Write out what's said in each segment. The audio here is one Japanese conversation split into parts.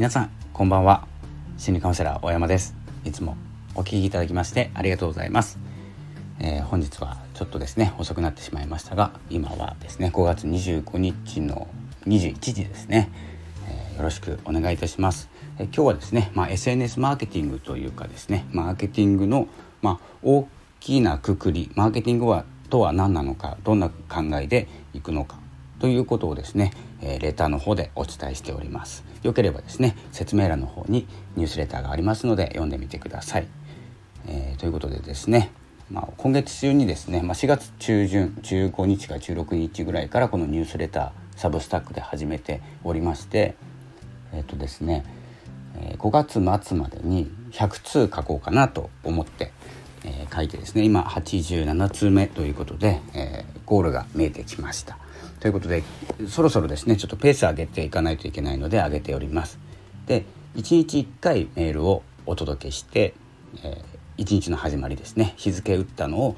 皆さんこんばんは。心理カウンセラー大山です。いつもお聞きいただきましてありがとうございます、えー、本日はちょっとですね遅くなってしまいましたが今はですね5月25日の21時ですね、えー、よろしくお願いいたします、えー、今日はですねまあ、SNS マーケティングというかですねマーケティングのまあ、大きなくくりマーケティングはとは何なのかどんな考えでいくのかということをですね、えレターの方でお伝えしておりますよければですね説明欄の方にニュースレターがありますので読んでみてください、えー、ということでですね、まあ、今月中にですね、まあ、4月中旬15日か16日ぐらいからこのニュースレターサブスタックで始めておりましてえっ、ー、とですね5月末までに100通書こうかなと思って、えー、書いてですね今87通目ということで、えー、ゴールが見えてきました。ということでそろそろですねちょっとペース上げていかないといけないので上げております。で1日1回メールをお届けして、えー、1日の始まりですね日付打ったのを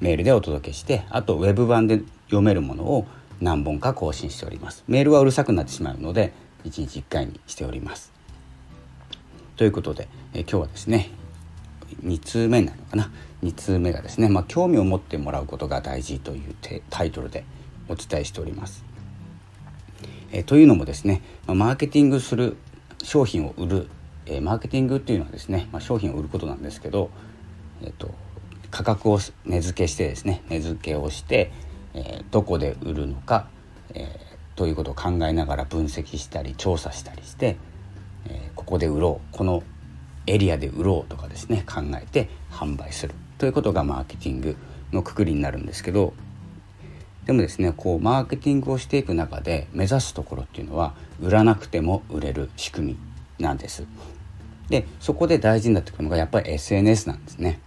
メールでお届けしてあとウェブ版で読めるものを何本か更新しております。メールはうるさくなってしまうので1日1回にしております。ということで、えー、今日はですね2通目になるのかな？2通目がですね、まあ、興味を持ってもらうことが大事というタイトルでお伝えしております。えというのもですねマーケティングする商品を売る、えマーケティングっていうのはですね、ま、商品を売ることなんですけど、えっと、価格を値付けしてですね値付けをして、えどこで売るのか、え、ということを考えながら分析したり調査したりして、えここで売ろうこのエリアで売ろうとかですね考えて販売するということがマーケティングのくくりになるんですけどでもですねこうマーケティングをしていく中で目指すところっていうのは売らなくても売れる仕組みなんです。でそこで大事になってくるのがやっぱり SNS なんですね。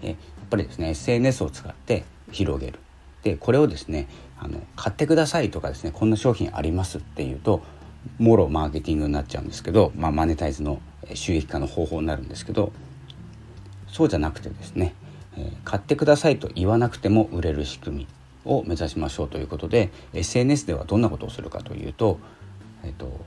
でやっぱりですね SNS を使って広げる。でこれをですねあの買ってくださいとかですねこんな商品ありますっていうともろマーケティングになっちゃうんですけど、まあ、マネタイズの収益化の方法になるんですけどそうじゃなくてですね買ってくださいと言わなくても売れる仕組みを目指しましょうということで SNS ではどんなことをするかというと、えっと、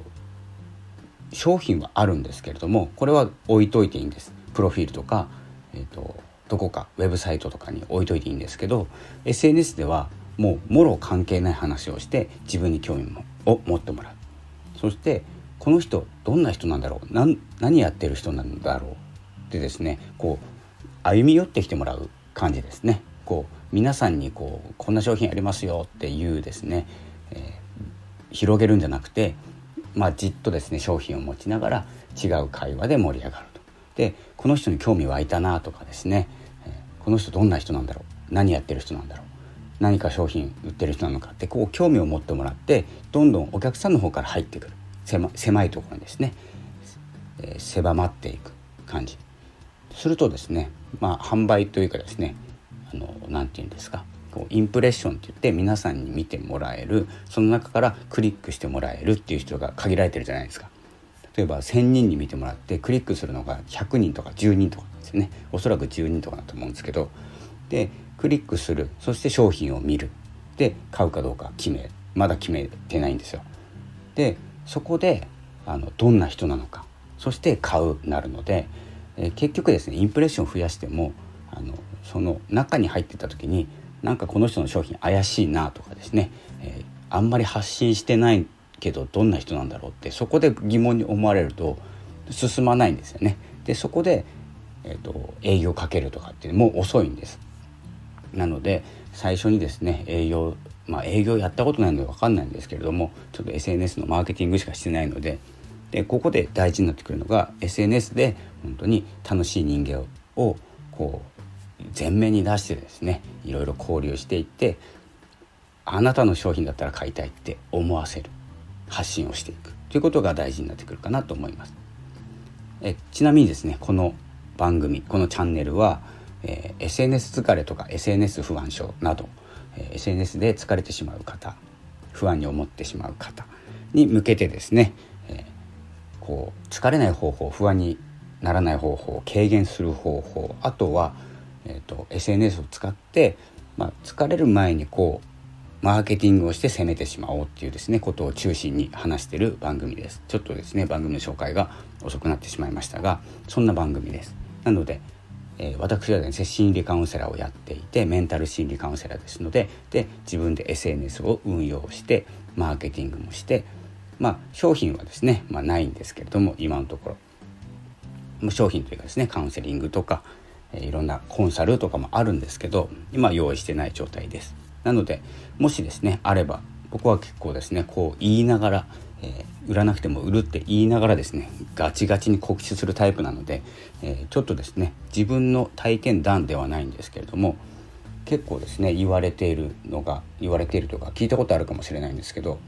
商品はあるんですけれどもこれは置いといていいんです。プロフィールとか、えっと、どこかウェブサイトとかに置いといていいんですけど SNS ではもうもろ関係ない話をして自分に興味を持ってもらう。そしてこの人どんな人なんだろう？何やってる人なんだろう？ってですねこう歩み寄ってきてもらう感じですね。こう皆さんにこうこんな商品ありますよっていうですね、えー、広げるんじゃなくて、まあ、じっとですね商品を持ちながら違う会話で盛り上がると。でこの人に興味湧いたなとかですね、えー、この人どんな人なんだろう何やってる人なんだろう何か商品売ってる人なのかってこう興味を持ってもらってどんどんお客さんの方から入ってくる狭いところにですね、えー、狭まっていく感じするとですねまあ販売というかですね何て言うんですかこうインプレッションって言って皆さんに見てもらえるその中からクリックしてもらえるっていう人が限られてるじゃないですか。例えば1,000人に見てもらってクリックするのが100人とか10人とかですね。おそらく10人とかだと思うんですけど。でクリックする。そして商品を見る。で買うかどうか決めまだ決めてないんですよ。でそこであのどんな人なのか。そして買うなるのでえ結局ですねインプレッションを増やしてもあのその中に入ってた時になんかこの人の商品怪しいなとかですね、えー、あんまり発信してないけどどんな人なんだろうってそこで疑問に思われると進まないんですよね。でそこで、えーと、営業かけるとかってもう遅いんです。なので最初にですね営業まあ営業やったことないので分かんないんですけれどもちょっと SNS のマーケティングしかしてないのででここで大事になってくるのが SNS で本当に楽しい人間をこう前面に出してですねいろいろ交流していってあなたの商品だったら買いたいって思わせる発信をしていくということが大事になってくるかなと思います。えちなみにですねこの番組このチャンネルは、えー、SNS 疲れとか SNS 不安症など、えー、SNS で疲れてしまう方不安に思ってしまう方に向けてですね、えー、こう疲れない方法不安にならない方法軽減する方法あとは、えーと、SNS を使って、まあ、疲れる前にこうマーケティングをして攻めてしまおうっていうですねことを中心に話してる番組です。ちょっとですね番組の紹介が遅くなってしまいましたがそんな番組です。なので、えー、私はですね心理カウンセラーをやっていてメンタル心理カウンセラーですのでで自分で SNS を運用してマーケティングもしてまあ商品はですね、まあ、ないんですけれども今のところ。商品というかですねカウンセリングとかえいろんなコンサルとかもあるんですけど今用意してない状態です。なのでもしですねあれば僕は結構ですねこう言いながら、えー、売らなくても売るって言いながらですねガチガチに告知するタイプなので、えー、ちょっとですね自分の体験談ではないんですけれども結構ですね言われているのが言われているとか聞いたことあるかもしれないんですけど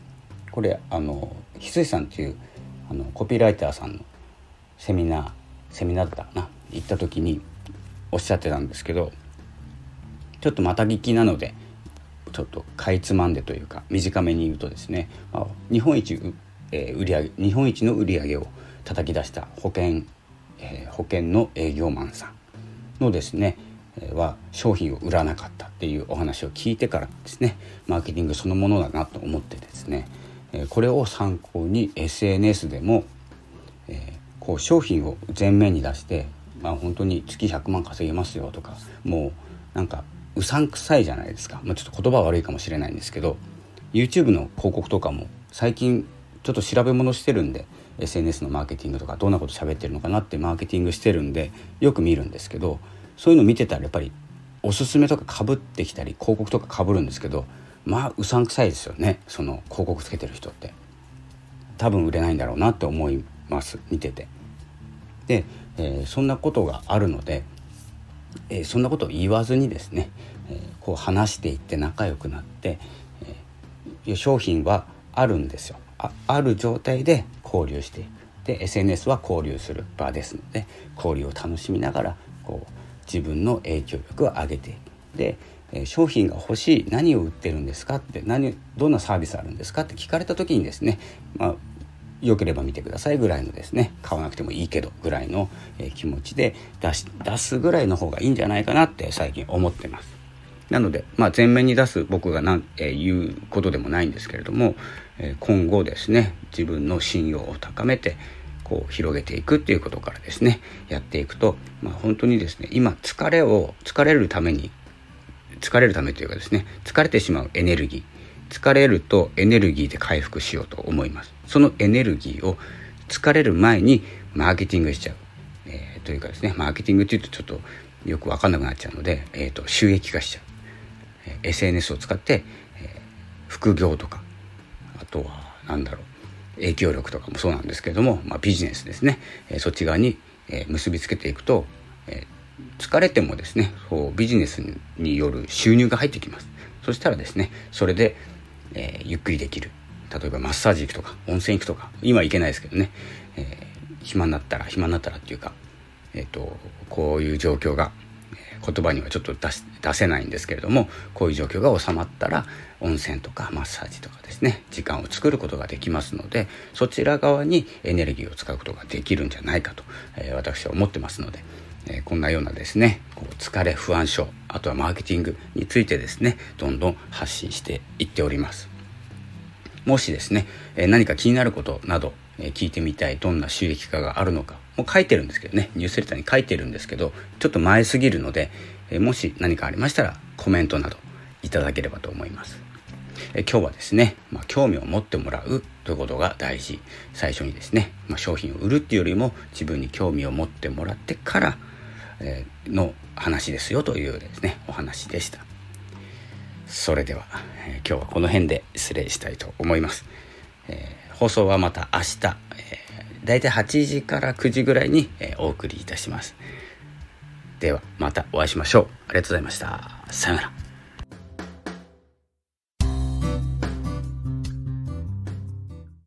これあの翡翠さんっていうあのコピーライターさんのセミナーセミナーだったかな？行った時におっしゃってたんですけどちょっとまた聞きなのでちょっとかいつまんでというか短めに言うとですね、まあ、日本一、えー、売上日本一の売り上げを叩き出した保険、えー、保険の営業マンさんのですね、え、は商品を売らなかったっていうお話を聞いてからですねマーケティングそのものだなと思ってですね、これを参考に SNS でも、えー、こう商品を前面に出してまあ本当に月100万稼げますよとかもうなんかうさんくさいじゃないですか、まあ、ちょっと言葉悪いかもしれないんですけど YouTube の広告とかも最近ちょっと調べ物してるんで SNS のマーケティングとかどんなこと喋ってるのかなってマーケティングしてるんでよく見るんですけどそういうの見てたらやっぱりおすすめとかかぶってきたり広告とかかぶるんですけどまあうさんくさいですよね。その広告つけてる人って。多分売れないんだろうなって思います。見てて。で、えー、そんなことがあるのでえー、そんなことを言わずにですね、えー、こう話していって仲良くなって、えー、商品はあるんですよ。あある状態で交流していく。で SNS は交流する場ですので交流を楽しみながらこう自分の影響力を上げていく。で、え商品が欲しい何を売ってるんですかって何どんなサービスあるんですかって聞かれた時にですね、まあ、良ければ見てくださいぐらいのですね買わなくてもいいけどぐらいの、え気持ちで出し出すぐらいの方がいいんじゃないかなって最近思ってます。なので、まあ、前面に出す僕がな、えー、言うことでもないんですけれども、え、今後ですね自分の信用を高めてこう広げていくっていうことからですねやっていくと、まあ、本当にですね今疲れを疲れるために疲れるためというかですね疲れてしまうエネルギー。疲れるとエネルギーで回復しようと思います。そのエネルギーを疲れる前にマーケティングしちゃう、えー、というかですねマーケティングっていうとちょっとよく分かんなくなっちゃうので、えーと、収益化しちゃう、えー、SNS を使って、えー、副業とかあとは何だろう影響力とかもそうなんですけれども、まあ、ビジネスですね、えー、そっち側に、えー、結びつけていくと、えー、疲れてもですねそうビジネスによる収入が入ってきますそしたらですねそれでえー、ゆっくりできる例えばマッサージ行くとか温泉行くとか今行けないですけどね、えー、暇になったら暇になったらっていうか、えーと、こういう状況が言葉にはちょっと出出せないんですけれどもこういう状況が収まったら温泉とかマッサージとかですね時間を作ることができますのでそちら側にエネルギーを使うことができるんじゃないかと、えー、私は思ってますので。えこんなようなですねこう疲れ不安症あとはマーケティングについてですねどんどん発信していっております。もしですね、え何か気になることなど、え聞いてみたいどんな収益化があるのかもう書いてるんですけどねニュースレターに書いてるんですけどちょっと前すぎるので、えもし何かありましたらコメントなどいただければと思います。え今日はですね、まあ、興味を持ってもらうということが大事。最初にですね、まあ、商品を売るっていうよりも自分に興味を持ってもらってからえの話ですよというですねお話でした。それでは、え今日はこの辺で失礼したいと思います、えー、放送はまた明日、えー、だいたい8時から9時ぐらいに、えお送りいたします。ではまたお会いしましょう。ありがとうございました。さようなら。